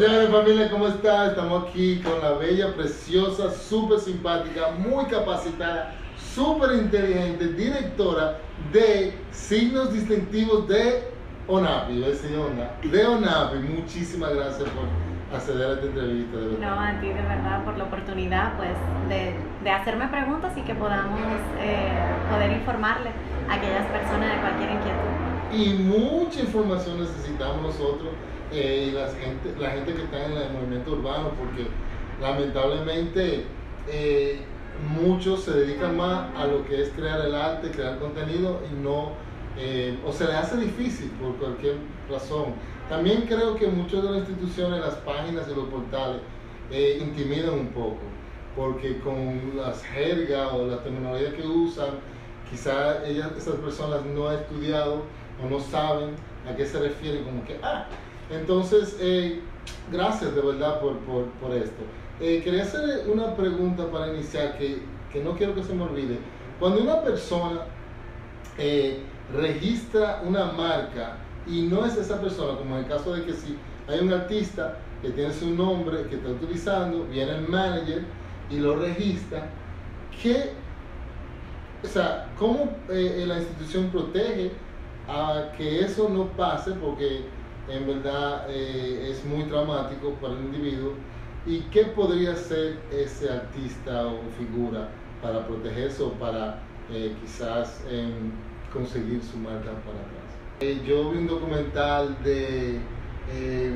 Señores, familia, ¿cómo está? Estamos aquí con la bella, preciosa, súper simpática, muy capacitada, súper inteligente, directora de signos distintivos de ONAPI, ¿ves, señora? De ONAPI. Muchísimas gracias por acceder a esta entrevista. De verdad. No, a ti de verdad por la oportunidad pues de, de hacerme preguntas y que podamos eh, poder informarle a aquellas personas de cualquier inquietud. Y mucha información necesitamos nosotros eh, y la gente, la gente que está en el movimiento urbano, porque lamentablemente eh, muchos se dedican más a lo que es crear el arte, crear contenido y no, eh, o se les hace difícil por cualquier razón. También creo que muchas de las instituciones, las páginas y los portales eh, intimidan un poco, porque con las jergas o las terminologías que usan, quizás esas personas no han estudiado o no saben a qué se refiere, como que, ah, entonces, eh, gracias de verdad por, por, por esto. Eh, quería hacer una pregunta para iniciar que, que, no quiero que se me olvide. Cuando una persona eh, registra una marca y no es esa persona, como en el caso de que si hay un artista que tiene su nombre que está utilizando, viene el manager y lo registra, ¿qué, o sea, ¿cómo eh, la institución protege a que eso no pase? Porque en verdad eh, es muy traumático para el individuo. ¿Y qué podría ser ese artista o figura para protegerse o para eh, quizás conseguir su marca para atrás? yo vi un documental de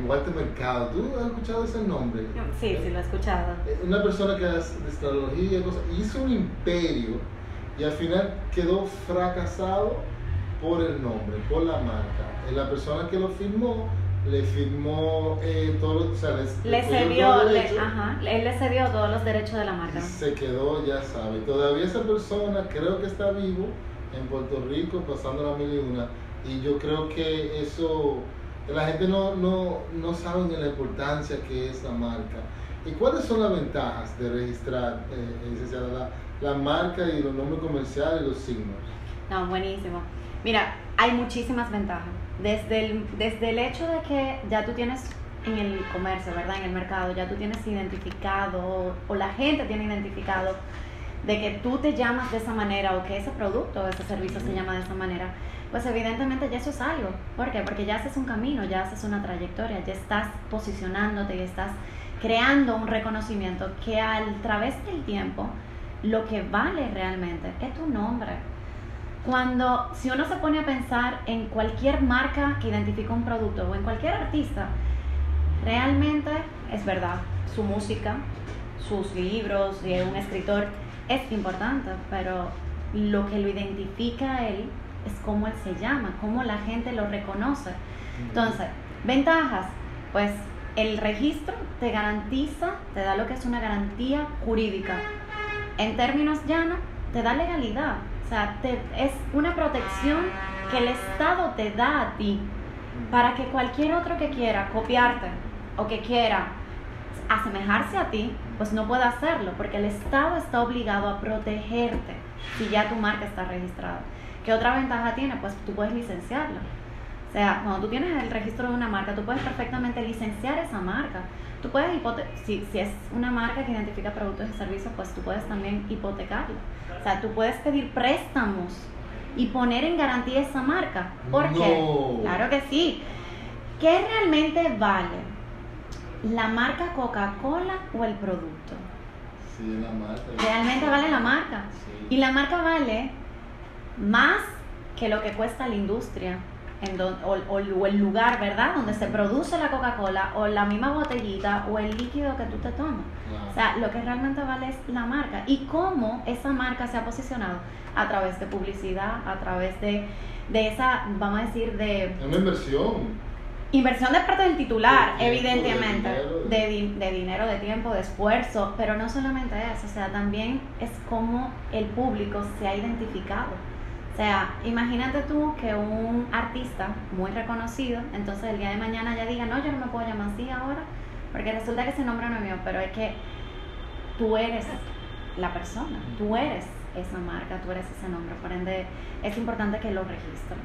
Walter Mercado. ¿Tú has escuchado ese nombre? Sí, sí, lo he escuchado. Una persona que hace de astrología y cosas. Hizo un imperio y al final quedó fracasado por el nombre, por la marca. La persona que lo firmó le firmó eh, todo, o sea, les, le cedió, le, ajá, él le cedió todos los derechos de la marca. Se quedó, ya sabe. Todavía esa persona creo que está vivo en Puerto Rico pasando la mil y una. Y yo creo que eso, la gente no, no, no sabe ni la importancia que es la marca. ¿Y cuáles son las ventajas de registrar, eh, la, la marca y los nombres comerciales y los signos? No, buenísimo. Mira, hay muchísimas ventajas. Desde el, desde el hecho de que ya tú tienes en el comercio, ¿verdad? En el mercado, ya tú tienes identificado o la gente tiene identificado de que tú te llamas de esa manera o que ese producto o ese servicio se llama de esa manera, pues evidentemente ya eso es algo. ¿Por qué? Porque ya haces un camino, ya haces una trayectoria, ya estás posicionándote y estás creando un reconocimiento que a través del tiempo lo que vale realmente es tu nombre, cuando, si uno se pone a pensar en cualquier marca que identifica un producto o en cualquier artista, realmente es verdad, su música, sus libros de un escritor es importante, pero lo que lo identifica a él es cómo él se llama, cómo la gente lo reconoce. Entonces, ventajas, pues el registro te garantiza, te da lo que es una garantía jurídica. En términos llanos, te da legalidad. O sea, es una protección que el Estado te da a ti para que cualquier otro que quiera copiarte o que quiera asemejarse a ti, pues no pueda hacerlo, porque el Estado está obligado a protegerte si ya tu marca está registrada. ¿Qué otra ventaja tiene? Pues tú puedes licenciarla. O sea, cuando tú tienes el registro de una marca, tú puedes perfectamente licenciar esa marca. Tú puedes si, si es una marca que identifica productos y servicios, pues tú puedes también hipotecarla. O sea, tú puedes pedir préstamos y poner en garantía esa marca. ¿Por qué? Claro que sí. ¿Qué realmente vale? ¿La marca Coca-Cola o el producto? Sí, la marca. Realmente vale la marca. Y la marca vale más que lo que cuesta la industria o, el lugar, ¿verdad? Donde se produce la Coca-Cola o la misma botellita o el líquido que tú te tomas. O sea, lo que realmente vale es la marca y cómo esa marca se ha posicionado a través de publicidad, a través de, de esa, vamos a decir, de... Una inversión. Inversión de parte del titular, evidentemente, de de dinero, de tiempo, de esfuerzo, pero no solamente eso, o sea, también es cómo el público se ha identificado. O sea, imagínate tú que un artista muy reconocido, entonces el día de mañana ya diga, no, yo no me puedo llamar así ahora, Porque resulta que ese nombre no es mío, pero es que tú eres la persona, tú eres esa marca, tú eres ese nombre, por ende es importante que lo registres.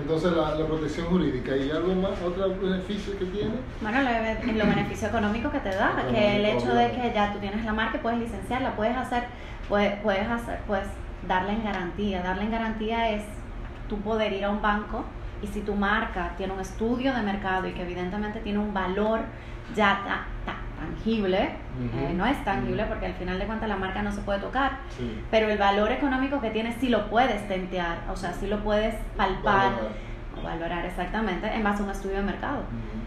Entonces la, la, protección jurídica y algo más, otro beneficio que tiene. Bueno, los lo beneficios económicos que te da, que el hecho de que ya tú tienes la marca, puedes licenciarla, puedes hacer, puedes, puedes hacer, puedes darle en garantía. Darle en garantía es tú poder ir a un banco y si tu marca tiene un estudio de mercado y que evidentemente tiene un valor ya tangible, eh, no es tangible porque al final de cuentas la marca no se puede tocar, pero el valor económico que tiene sí lo puedes tentear, o sea, sí lo puedes palpar o valorar exactamente en base a un estudio de mercado.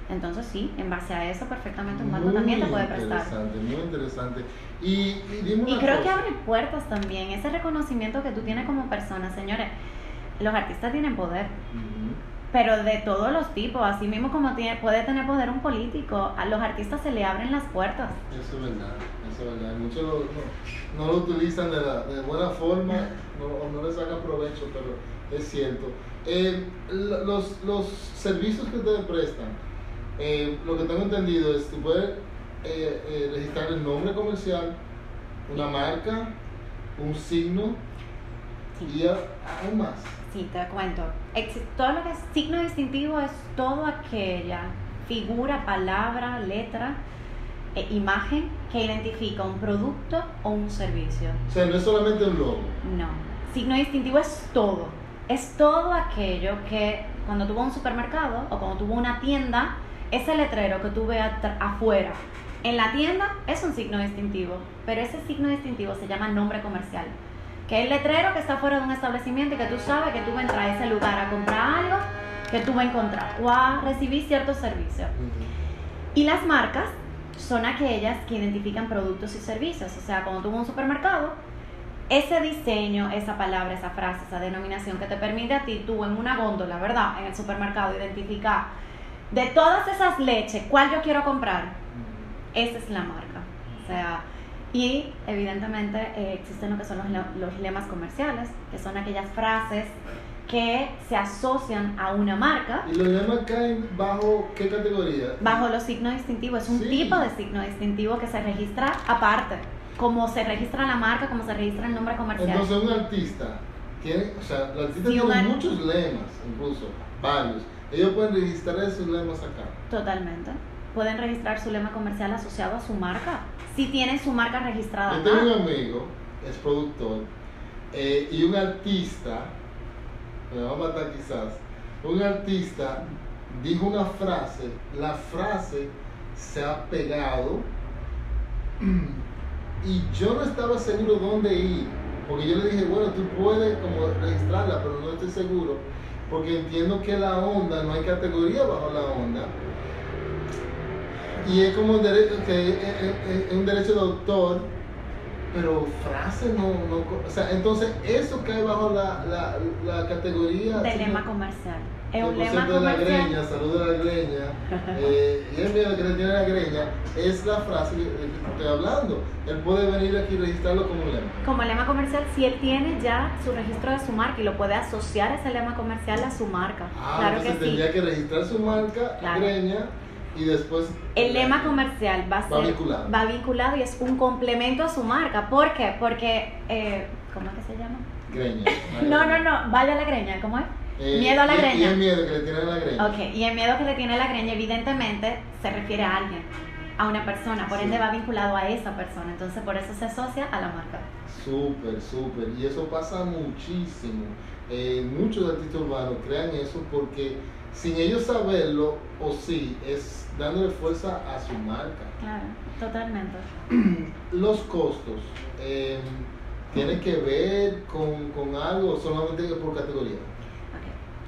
Entonces sí, en base a eso perfectamente un banco también te puede prestar. Interesante, muy interesante. Y, y, creo que abre puertas también, ese reconocimiento que tú tienes como persona, señores, los artistas tienen poder pero de todos los tipos, así mismo como tiene, puede tener poder un político, a los artistas se le abren las puertas. Eso es verdad, eso es verdad. Muchos no, lo utilizan de, la, de buena forma o no, le sacan provecho, pero es cierto. Eh, los, los servicios que ustedes prestan, eh, lo que tengo entendido es que puedes eh, registrar el nombre comercial, una marca, un signo y aún más. Sí, te cuento. Todo lo que es signo distintivo es todo aquella figura, palabra, letra, e imagen que identifica un producto o un servicio. O sea, no es solamente un logo. No. Signo distintivo es todo. Es todo aquello que cuando tuvo un supermercado o cuando tuvo una tienda, ese letrero que tú veas afuera en la tienda es un signo distintivo, pero ese signo distintivo se llama nombre comercial que el letrero que está fuera de un establecimiento y que tú sabes que tú vas a entrar a ese lugar a comprar algo que tú vas a encontrar o a recibir ciertos servicios. Y las marcas son aquellas que identifican productos y servicios. O sea, cuando tú vas a un supermercado, ese diseño, esa palabra, esa frase, esa denominación que te permite a ti, tú en una góndola, ¿verdad? En el supermercado, identificar de todas esas leches, ¿cuál yo quiero comprar? Esa es la marca. O sea, y evidentemente eh, existen lo que son los, los, lemas comerciales, que son aquellas frases que se asocian a una marca. ¿Y los lemas caen bajo qué categoría? Bajo los signos distintivos. Es un tipo de signo distintivo que se registra aparte, como se registra la marca, como se registra el nombre comercial. Entonces un artista tiene, o sea, el artista tiene muchos lemas, incluso, varios. Ellos pueden registrar esos lemas acá. Totalmente. Pueden registrar su lema comercial asociado a su marca si tienen su marca registrada. Yo tengo un amigo, es productor, eh, y un artista, me va a matar quizás, un artista dijo una frase, la frase se ha pegado y yo no estaba seguro dónde ir, porque yo le dije, bueno, tú puedes como registrarla, pero no estoy seguro, porque entiendo que la onda, no hay categoría bajo la onda y es como un derecho, que es, un derecho de autor, pero frase no, no, o sea, entonces eso cae bajo la, la, la categoría de lema comercial. Es un lema de la greña, salud de la greña, eh, y el miedo que le tiene la greña, es la frase que, estoy hablando. Él puede venir aquí y registrarlo como lema. Como lema comercial, si él tiene ya su registro de su marca y lo puede asociar ese lema comercial a su marca. Ah, claro entonces que tendría que registrar su marca, greña y después el lema comercial va, a ser, vinculado. va vinculado y es un complemento a su marca. ¿Por qué? Porque, eh, ¿cómo es que se llama? Greña. no, no, no, vaya la greña, ¿cómo es? Eh, miedo a la greña. Y el miedo que le tiene a la greña. Ok, y el miedo que le tiene a la greña, evidentemente, se refiere a alguien, a una persona, por ende va vinculado a esa persona, entonces por eso se asocia a la marca. Súper, súper, y eso pasa muchísimo. Eh, muchos artistas urbanos crean eso porque sin ellos saberlo, o sí, es dándole fuerza a su marca. Claro, totalmente. Los costos, eh, ¿tienen que ver con, con algo o solamente por categoría?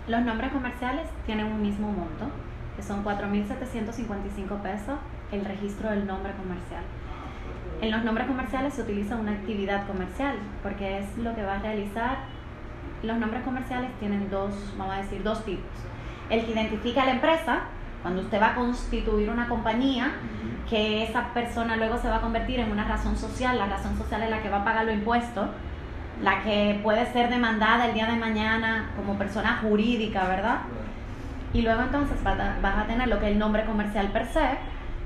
Los nombres comerciales tienen un mismo monto, que son 4.755 pesos el registro del nombre comercial. En los nombres comerciales se utiliza una actividad comercial, porque es lo que va a realizar. Los nombres comerciales tienen dos, vamos a decir, dos tipos el que identifica a la empresa, cuando usted va a constituir una compañía, que esa persona luego se va a convertir en una razón social, la razón social es la que va a pagar los impuestos, la que puede ser demandada el día de mañana como persona jurídica, ¿verdad? Y luego entonces vas a tener lo que es el nombre comercial per se,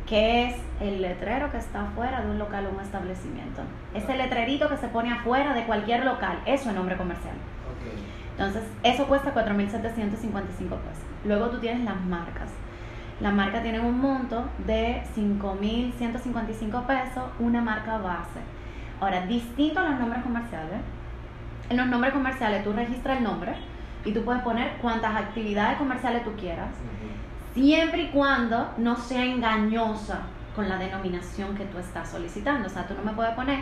que es el letrero que está afuera de un local o un establecimiento. Ese letrerito que se pone afuera de cualquier local, eso es nombre comercial. Entonces, eso cuesta 4.755 pesos. Luego tú tienes las marcas. Las marcas tienen un monto de 5.155 pesos, una marca base. Ahora, distinto a los nombres comerciales, en los nombres comerciales tú registras el nombre y tú puedes poner cuantas actividades comerciales tú quieras. Siempre y cuando no sea engañosa con la denominación que tú estás solicitando. O sea, tú no me puedes poner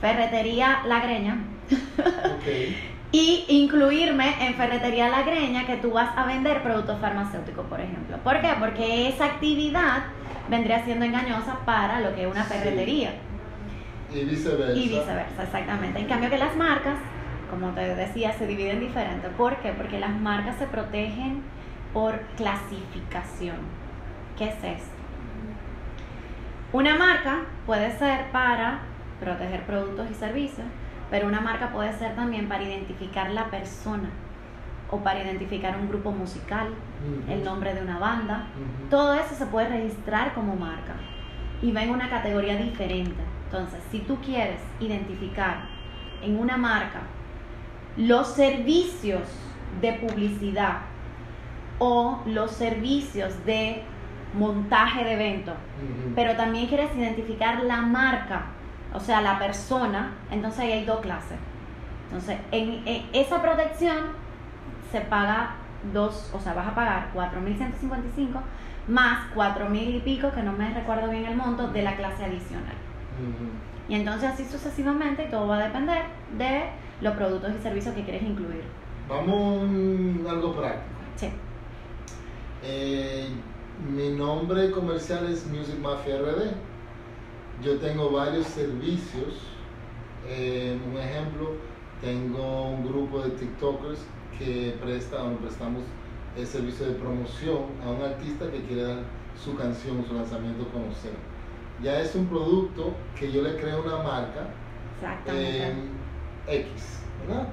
ferretería La Greña Ok. y incluirme en ferretería La Greña que tú vas a vender productos farmacéuticos, por ejemplo. ¿Por qué? Porque esa actividad vendría siendo engañosa para lo que es una Sí. ferretería. Y viceversa. Y viceversa, exactamente. En cambio que las marcas, como te decía, se dividen diferente. ¿Por qué? Porque las marcas se protegen por clasificación. ¿Qué es esto? Una marca puede ser para proteger productos y servicios, pero una marca puede ser también para identificar la persona o para identificar un grupo musical, el nombre de una banda. Todo eso se puede registrar como marca y va en una categoría diferente. Entonces, si tú quieres identificar en una marca los servicios de publicidad o los servicios de montaje de eventos, Ujú. pero también quieres identificar la marca, o sea, la persona, entonces ahí hay dos clases. Entonces, en, en esa protección se paga dos, o sea, vas a pagar 4.155 más 4.000 y pico, que no me recuerdo bien el monto, de la clase adicional. Y entonces así sucesivamente todo va a depender de los productos y servicios que quieres incluir. Vamos a algo práctico. Sí. Eh, mi nombre comercial es Music Mafia RD. Yo tengo varios servicios. Eh, un ejemplo, tengo un grupo de TikTokers que presta, o prestamos el servicio de promoción a un artista que quiere dar su canción, su lanzamiento a conocer. Ya es un producto que yo le creo una marca Exactamente. eh, X, ¿verdad?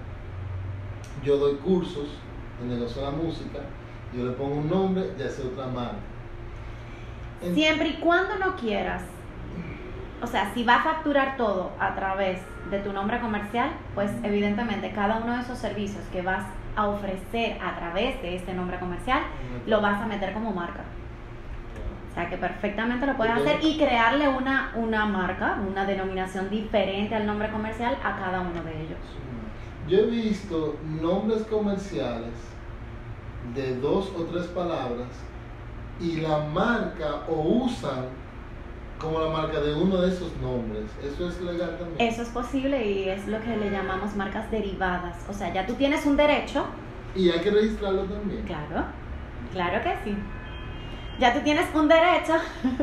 Yo doy cursos de negocio de la música, yo le pongo un nombre, ya sea otra marca. En- Siempre y cuando no quieras, o sea, si vas a facturar todo a través de tu nombre comercial, pues evidentemente cada uno de esos servicios que vas a ofrecer a través de este nombre comercial, lo vas a meter como marca. O sea, que perfectamente lo puedes hacer y crearle una, una marca, una denominación diferente al nombre comercial a cada uno de ellos. Yo he visto nombres comerciales de dos o tres palabras y la marca o usan como la marca de uno de esos nombres. ¿Eso es legal también? Eso es posible y es lo que le llamamos marcas derivadas. O sea, ya tú tienes un derecho Y hay que registrarlo también. Claro, claro que sí. Ya tú tienes un derecho,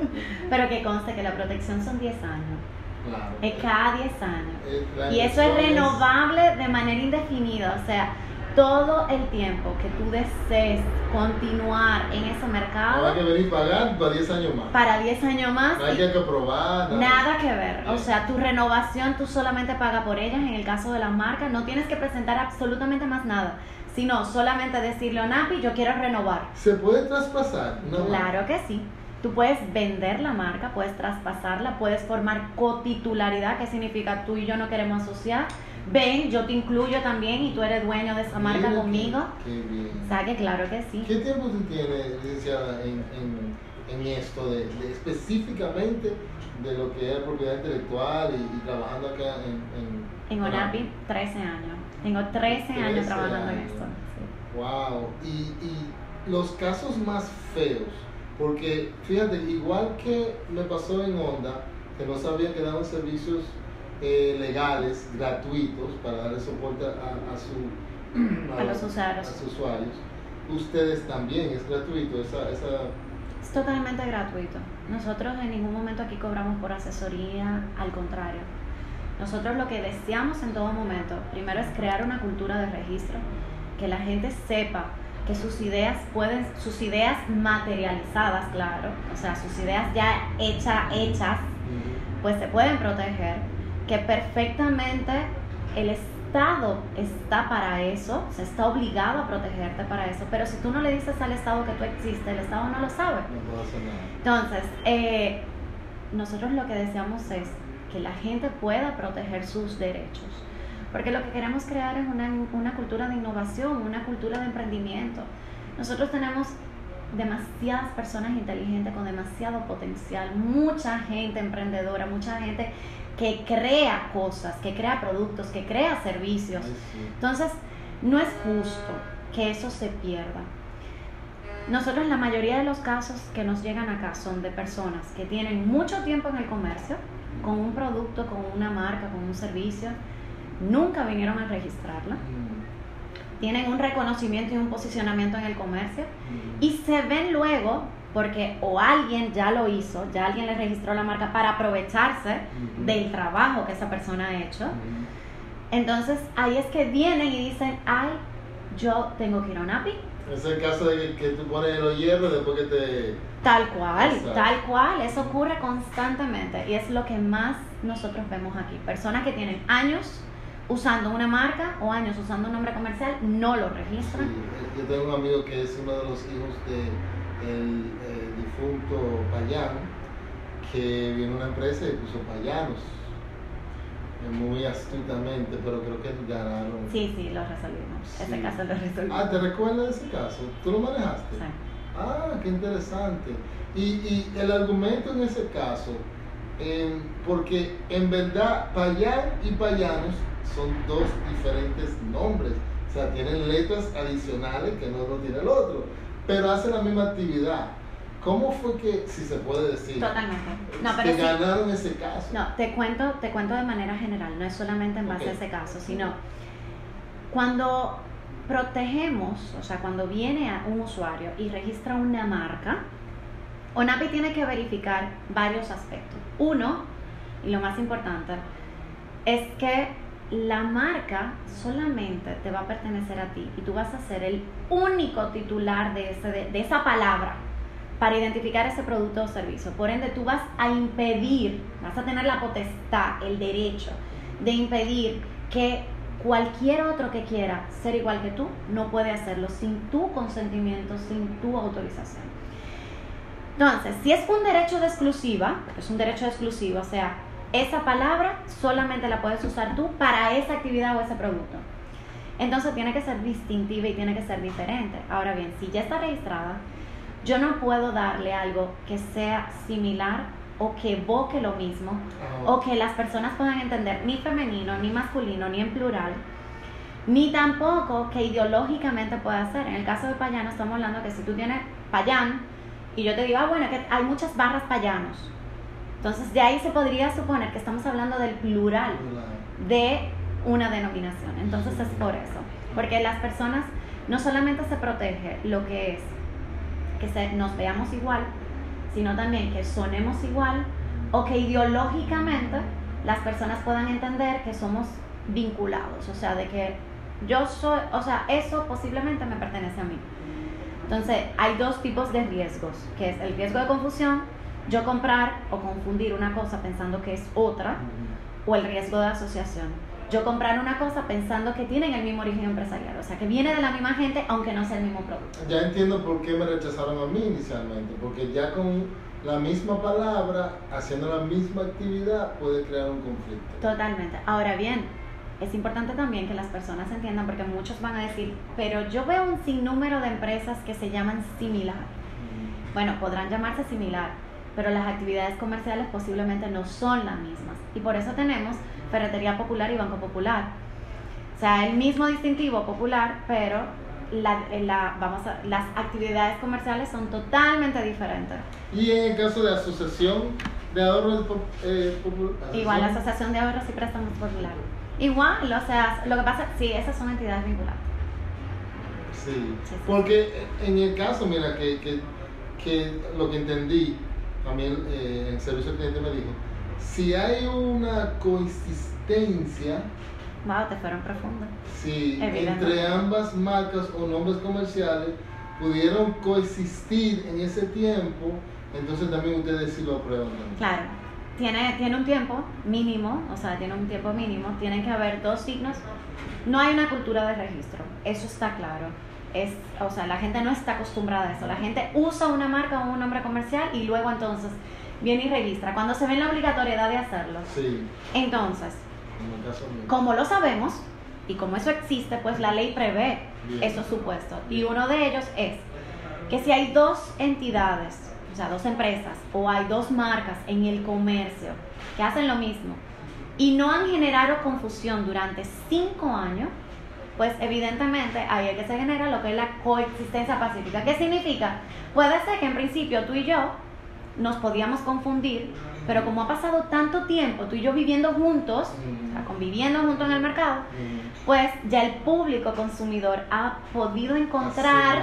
pero que conste que la protección son 10 años. Claro. Es cada 10 años. Y eso es renovable de manera indefinida. O sea, todo el tiempo que tú desees continuar en ese mercado, que venir pagar para 10 años más. para 10 años más, No hay que aprobar. Nada que ver. O sea, tu renovación tú solamente pagas por ellas en el caso de las marcas. No tienes que presentar absolutamente más nada, sino solamente decirle a NAPI, yo quiero renovar. ¿Se puede traspasar? una marca? Claro que sí. Tú puedes vender la marca, puedes traspasarla, puedes formar cotitularidad, que significa tú y yo no queremos asociar. Ven, yo te incluyo también y tú eres dueño de esa marca conmigo. Qué bien. O sea que claro que sí. ¿Qué tiempo tú tienes, licenciada, en, en, en esto, de, de- específicamente de lo que es propiedad intelectual y, y trabajando acá en... En ONAPI, 13 años. Tengo 13, 13 años trabajando en esto. sí. Wow. Y, y los casos más feos, porque fíjate, igual que me pasó en Honda, que no sabía que daban servicios eh, legales, gratuitos, para darle soporte a, a su, A los usuarios. a sus usuarios, ustedes también, es gratuito esa... esa Es totalmente gratuito. Nosotros en ningún momento aquí cobramos por asesoría, al contrario. Nosotros lo que deseamos en todo momento, primero es crear una cultura de registro, que la gente sepa que sus ideas pueden, sus ideas materializadas, claro, o sea, sus ideas ya hechas, hechas, pues se pueden proteger, que perfectamente el, es- Estado está para eso, se está obligado a protegerte para eso, pero si tú no le dices al Estado que tú existes, el Estado no lo sabe. No puedo hacer nada. Entonces, eh, nosotros lo que deseamos es que la gente pueda proteger sus derechos, porque lo que queremos crear es una, una cultura de innovación, una cultura de emprendimiento. Nosotros tenemos demasiadas personas inteligentes con demasiado potencial, mucha gente emprendedora, mucha gente que crea cosas, que crea productos, que crea servicios. Ay, sí. Entonces, no es justo que eso se pierda. Nosotros la mayoría de los casos que nos llegan acá son de personas que tienen mucho tiempo en el comercio, con un producto, con una marca, con un servicio, nunca vinieron a registrarla, Mm, tienen un reconocimiento y un posicionamiento en el comercio mm. y se ven luego porque o alguien ya lo hizo, ya alguien le registró la marca para aprovecharse Ujú. del trabajo que esa persona ha hecho. Mm. Entonces ahí es que vienen y dicen, ay, yo tengo que ir a un API. Es el caso de que, tú pones los hierros después que te... Tal cual, Exacto. tal cual, eso ocurre constantemente y es lo que más nosotros vemos aquí. Personas que tienen años usando una marca o años usando un nombre comercial no lo Sí, registran. eh, yo tengo un amigo que es uno de los hijos del difunto Payán, que vino a una empresa y puso payanos, eh, muy astutamente, pero creo que ganaron. Sí, sí, lo resolvimos. Ese caso lo resolvimos. Ah, ¿te recuerdas de ese caso? ¿Tú lo manejaste? Sí. Ah, qué interesante. Y, y el argumento en ese caso, em, porque en verdad Payán y Payanos son dos diferentes nombres. O sea, tienen letras adicionales que no lo tiene el otro, pero hacen la misma actividad. ¿Cómo fue que, si se puede decir, Totalmente. No, que pero sí. ganaron ese caso? No, te cuento, te cuento de manera general, no es solamente en base a ese caso, sino cuando protegemos, o sea, cuando viene a un usuario y registra una marca, ONAPI tiene que verificar varios aspectos. Uno, y lo más importante, es que la marca solamente te va a pertenecer a ti y tú vas a ser el único titular de, de, esa palabra para identificar ese producto o servicio. Por ende, tú vas a impedir, vas a tener la potestad, el derecho de impedir que cualquier otro que quiera ser igual que tú no puede hacerlo sin tu consentimiento, sin tu autorización. Entonces, si es un derecho de exclusiva, es un derecho de exclusiva, o sea, esa palabra solamente la puedes usar tú para esa actividad o ese producto. Entonces tiene que ser distintiva y tiene que ser diferente. Ahora bien, si ya está registrada, yo no puedo darle algo que sea similar o que evoque lo mismo o que las personas puedan entender ni femenino, ni masculino, ni en plural, ni tampoco que ideológicamente pueda ser. En el caso de payano estamos hablando que si tú tienes payán y yo te digo, ah, bueno, que hay muchas barras payanos. Entonces de ahí se podría suponer que estamos hablando del plural de una denominación. Entonces es por eso. Porque las personas no solamente se protege lo que es que se- nos veamos igual, sino también que sonemos igual o que ideológicamente las personas puedan entender que somos vinculados, o sea, de que yo soy, o sea, eso posiblemente me pertenece a mí. Entonces, hay dos tipos de riesgos, que es el riesgo de confusión, yo comprar o confundir una cosa pensando que es otra, o el riesgo de asociación. Yo comprar una cosa pensando que tienen el mismo origen empresarial, o sea, que viene de la misma gente aunque no sea el mismo producto. Ya entiendo por qué me rechazaron a mí inicialmente, porque ya con la misma palabra, haciendo la misma actividad, puede crear un conflicto. Totalmente. Ahora bien, es importante también que las personas entiendan, porque muchos van a decir, pero yo veo un sinnúmero de empresas que se llaman similar. Bueno, podrán llamarse similar, pero las actividades comerciales posiblemente no son las mismas. Y por eso tenemos Ferretería Popular y Banco Popular. O sea, el mismo distintivo popular, pero la- la- vamos a- las actividades comerciales son totalmente diferentes. Y en el caso de asociación de ahorros eh, popu- Igual la asociación- Asociación de Ahorros y Préstamos Popular. Igual, o sea, lo que pasa, sí, esas son entidades vinculadas. Sí, Sí, sí. porque en el caso, mira, que, que, que lo que entendí, también eh, el servicio al cliente me dijo, si hay una coexistencia, Wow, te fueron si Evidente. entre ambas marcas o nombres comerciales pudieron coexistir en ese tiempo, entonces también ustedes sí lo aprueban. también. Claro. tiene, tiene un tiempo mínimo, o sea, tiene un tiempo mínimo, tienen que haber dos signos. No hay una cultura de registro, eso está claro. Es, o sea, la gente no está acostumbrada a eso. La gente usa una marca o un nombre comercial y luego entonces viene y registra. Cuando se ve la obligatoriedad de hacerlo. Sí. Entonces, como caso lo sabemos y como eso existe, pues la ley prevé Bien. esos supuestos. Y uno de ellos es que si hay dos entidades, o sea, dos empresas o hay dos marcas en el comercio que hacen lo mismo y no han generado confusión durante cinco años, pues evidentemente ahí es que se genera lo que es la coexistencia pacífica. ¿Qué significa? Puede ser que en principio tú y yo nos podíamos confundir, pero como ha pasado tanto tiempo, tú y yo viviendo juntos, o sea, conviviendo juntos en el mercado, Mm. pues ya el público consumidor ha podido encontrar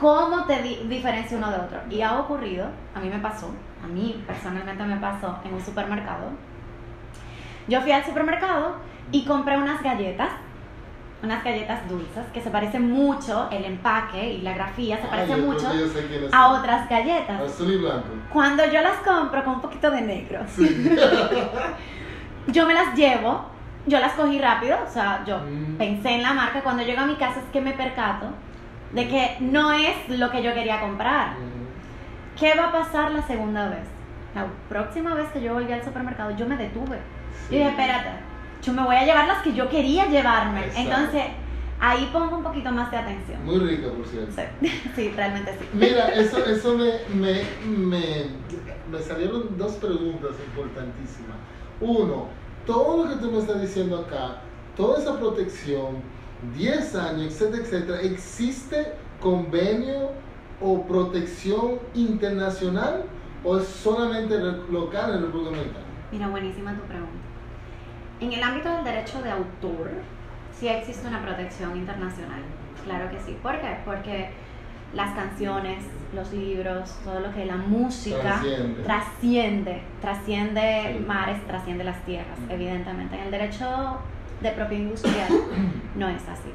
cómo te di- diferencia uno de otro. Y ha ocurrido, a mí me pasó, a mí personalmente me pasó en un supermercado. Yo fui al supermercado y compré unas galletas, unas galletas dulces, que se parecen mucho, el empaque y la grafía se Ay, parece creo mucho a otras galletas. Azul y blanco. Cuando yo las compro con un poquito de negro, Sí. yo me las llevo, yo las cogí rápido, o sea, yo Mm. pensé en la marca, cuando llego a mi casa es que me percato de que no es lo que yo quería comprar. Mm. ¿Qué va a pasar la segunda vez? La próxima vez que yo volví al supermercado, yo me detuve. Sí. Y dije, espérate, yo me voy a llevar las que yo quería llevarme. Exacto. Entonces, ahí pongo un poquito más de atención. Muy rica, por cierto. Sí, sí, realmente sí. Mira, eso, eso me, me, me, me salieron dos preguntas importantísimas. Uno, todo lo que tú me estás diciendo acá, toda esa protección, 10 años, etcétera, etcétera, ¿existe convenio o protección internacional o es solamente local en República Dominicana? Mira, buenísima tu pregunta. En el ámbito del derecho de autor, sí existe una protección internacional. Claro que sí. ¿Por qué? Porque las canciones, los libros, todo lo que es la música Trasciende. trasciende, trasciende Sí. mares, trasciende las tierras, Ujú. evidentemente. En el derecho de propiedad industrial no es así.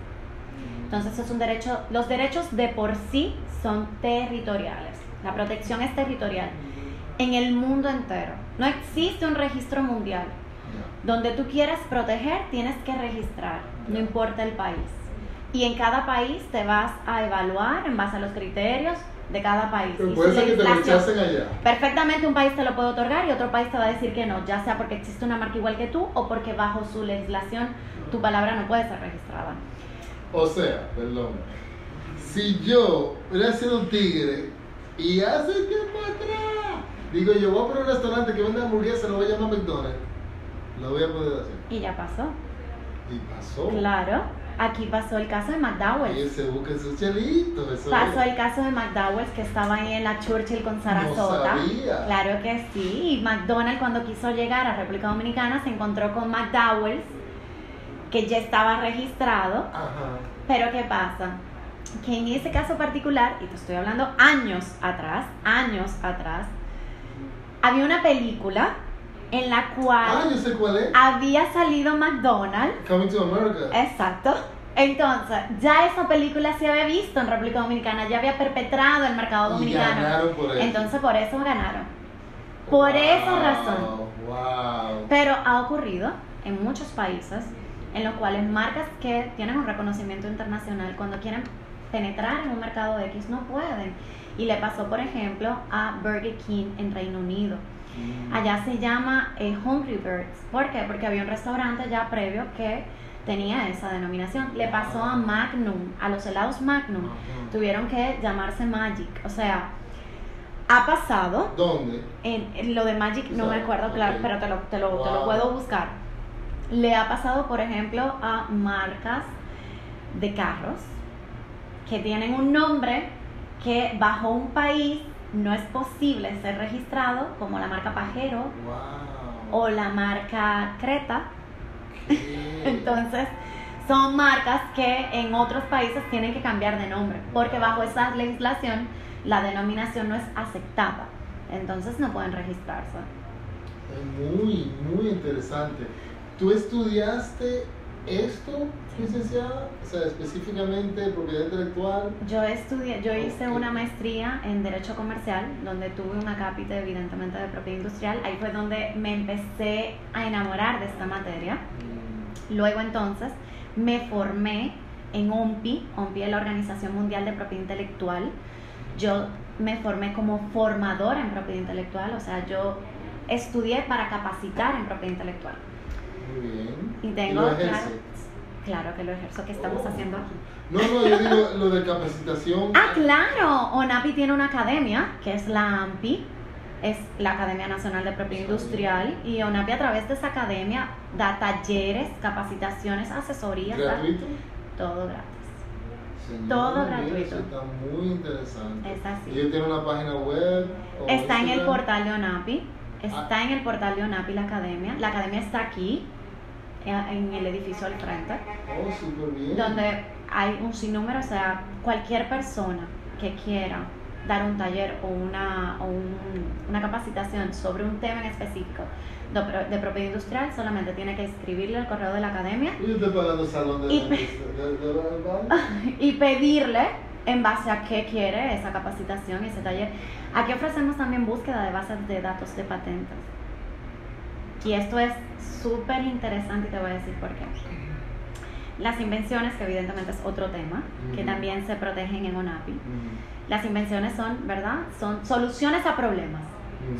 Entonces es un derecho, los derechos de por sí son territoriales. La protección es territorial en el mundo entero. No existe un registro mundial. Donde tú quieres proteger, tienes que registrar, no importa el país. Y en cada país te vas a evaluar en base a los criterios de cada país. Pero puede ser que te rechacen allá. Perfectamente un país te lo puede otorgar y otro país te va a decir que no, ya sea porque existe una marca igual que tú o porque bajo su legislación tu palabra no puede ser registrada. O sea, perdón, si yo hubiera sido un tigre y hace tiempo atrás, digo yo voy a poner un restaurante que vende hamburguesas, lo voy a llamar McDonald's, lo voy a poder hacer. Y ya pasó. Y pasó. Claro, aquí pasó el caso de Y McDowell's. se busca eso Pasó es. el caso de McDowell's que estaba ahí en la Churchill con Sarasota. sabía. Claro que sí. Y McDonald's cuando quiso llegar a República Dominicana se encontró con McDowell's que ya estaba registrado. Ajá. Pero ¿qué pasa? Que en ese caso particular, y te estoy hablando años atrás, años atrás, había una película en la Ah, cual yo sé cuál es. había salido McDonald's. Coming to America. Exacto. Entonces, ya esa película se había visto en República Dominicana, ya había perpetrado el mercado y dominicano. ganaron por eso. Entonces, por eso ganaron. Por esa razón. Wow. Pero ha ocurrido en muchos países en los cuales marcas que tienen un reconocimiento internacional cuando quieren penetrar en un mercado X no pueden. Y le pasó, por ejemplo, a Burger King en Reino Unido. Allá se llama eh, Hungry Birds. ¿Por qué? Porque había un restaurante ya previo que tenía esa denominación. Le pasó a Magnum, a los helados Magnum. Ajá. Tuvieron que llamarse Magic. O sea, ha pasado ¿Dónde? en, en lo de Magic no O sea, me acuerdo, claro, pero te lo, te, lo, te lo puedo buscar. Le ha pasado, por ejemplo, a marcas de carros que tienen un nombre que bajo un país no es posible ser registrado, como la marca Pajero Wow. o la marca Creta. ¿Qué? Entonces, son marcas que en otros países tienen que cambiar de nombre, porque bajo esa legislación la denominación no es aceptada. Entonces no pueden registrarse. Muy, muy interesante. Tú estudiaste esto, licenciada? O sea, específicamente propiedad intelectual. Yo estudié, yo hice Ok. una maestría en Derecho Comercial, donde tuve una cápita evidentemente de propiedad industrial. Ahí fue donde me empecé a enamorar de esta materia. Mm, Luego entonces me formé en OMPI, OMPI es la Organización Mundial de Propiedad Intelectual. Yo me formé como formadora en propiedad intelectual, o sea, yo estudié para capacitar en propiedad intelectual. Muy bien. Y tengo, lo claro, claro que lo ejerzo, que estamos Oh. haciendo. No, no, yo digo lo de capacitación. Ah, claro, ONAPI tiene una academia, que es la AMPI, es la Academia Nacional de Propiedad Industrial, y ONAPI a través de esa academia da talleres, capacitaciones, asesorías, ¿Gratuito? todo gratis. Señor, Todo gratuito. Eso está muy interesante. Es así. ¿Ellos tienen una página web? Está en el portal de ONAPI, está Ah. en el portal de ONAPI la academia. La academia está aquí, en el edificio al frente, Oh, súper bien. donde hay un sinnúmero, o sea, cualquier persona que quiera dar un taller o una, o un- una capacitación sobre un tema en específico de, pro- de propiedad industrial, solamente tiene que escribirle al correo de la academia salón de de, de- y pedirle en base a qué quiere esa capacitación, ese taller. Aquí ofrecemos también búsqueda de bases de datos de patentes. Y esto es súper interesante y te voy a decir por qué. Las invenciones, que evidentemente es otro tema, que también se protegen en ONAPI. Las invenciones son, ¿verdad? Son soluciones a problemas.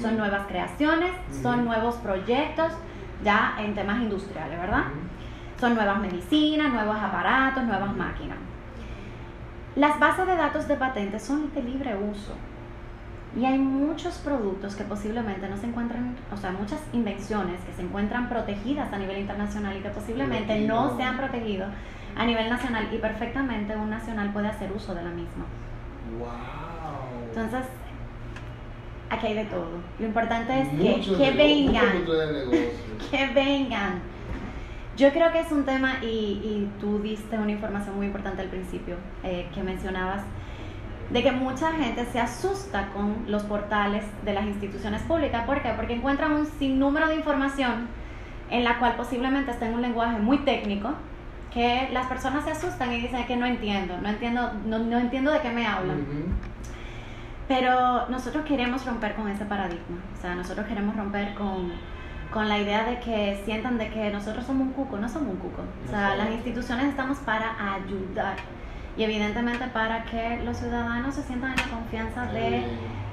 Son nuevas creaciones, son nuevos proyectos, ya en temas industriales, ¿verdad? Son nuevas medicinas, nuevos aparatos, nuevas máquinas. Las bases de datos de patentes son de libre uso. Y hay muchos productos que posiblemente no se encuentran, o sea, muchas invenciones que se encuentran protegidas a nivel internacional y que posiblemente no no. se han protegido a nivel nacional y perfectamente un nacional puede hacer uso de la misma. Wow. Entonces, aquí hay de todo. Lo importante es que, Mucho que vengan. que vengan. Yo creo que es un tema, y, y tú diste una información muy importante al principio, eh, que mencionabas, de que mucha gente se asusta con los portales de las instituciones públicas. ¿Por qué? Porque encuentran un sinnúmero de información en la cual posiblemente está en un lenguaje muy técnico, que las personas se asustan y dicen que no entiendo, no entiendo, no, no entiendo de qué me hablan. Pero nosotros queremos romper con ese paradigma, o sea, nosotros queremos romper con, con la idea de que sientan de que nosotros somos un cuco, no somos un cuco. O sea, las instituciones estamos para ayudar y evidentemente para que los ciudadanos se sientan en la confianza de,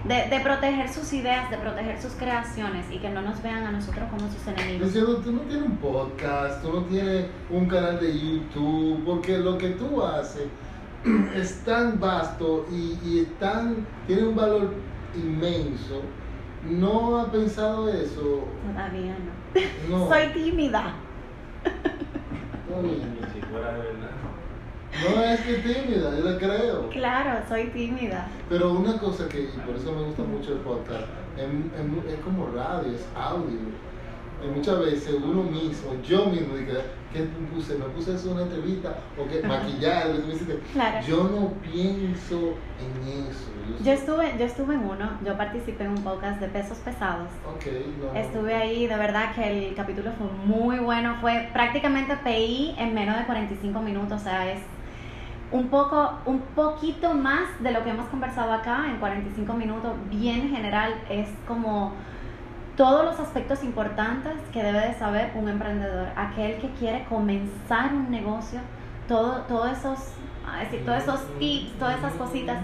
de, de proteger sus ideas, de proteger sus creaciones y que no nos vean a nosotros como sus enemigos. Diciendo, tú no tienes un podcast, tú no tienes un canal de YouTube, porque lo que tú haces es tan vasto y, y es tan, tiene un valor inmenso. ¿No ha pensado eso? Todavía no. No. Soy tímida. Está bien. Si fuera de verdad. No es que tímida, yo le creo. Claro, soy tímida. Pero una cosa que, y por eso me gusta mucho el podcast, es, es- es como radio, es audio. Y muchas veces uno mismo, yo mismo, digo, ¿qué puse? ¿Me puse eso en una entrevista? ¿O qué? Hiciste. Claro. Yo no pienso en eso. Yo estuve, yo estuve en uno, yo participé en un podcast de pesos pesados. Ok, no. Estuve ahí, de verdad que el capítulo fue muy bueno, fue prácticamente PI en menos de 45 minutos, o sea, es un poco, un poquito más de lo que hemos conversado acá en 45 minutos, bien general, es como todos los aspectos importantes que debe de saber un emprendedor, aquel que quiere comenzar un negocio, todo, todos esos, a decir, todos esos tips, todas esas cositas,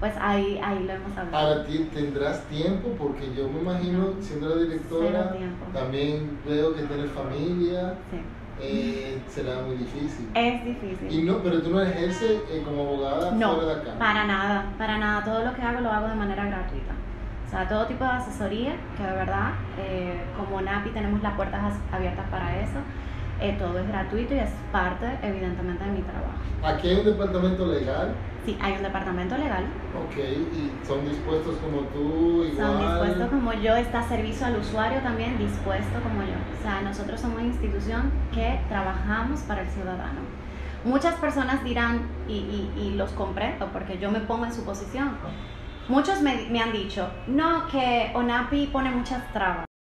pues ahí, ahí lo hemos hablado. Ahora ti- tendrás tiempo, porque yo me imagino, siendo la directora, también veo que tienes familia, Sí. Eh, será muy difícil. Es difícil. Y no, pero tú no ejerces eh, como abogada No, fuera de acá. para nada, para nada. Todo lo que hago lo hago de manera gratuita. O sea, todo tipo de asesoría, que de verdad, eh, como NAPI tenemos las puertas as- abiertas para eso. Eh, todo es gratuito y es parte, evidentemente, de mi trabajo. Aquí hay un departamento legal, Sí, hay un departamento legal. ok, y son dispuestos como tú, igual. Son dispuestos como yo, está servicio al usuario también dispuesto como yo. O sea, nosotros somos una institución que trabajamos para el ciudadano. Muchas personas dirán, y, y- y los comprendo porque yo me pongo en su posición, muchos me, me han dicho, no, que ONAPI pone muchas trabas.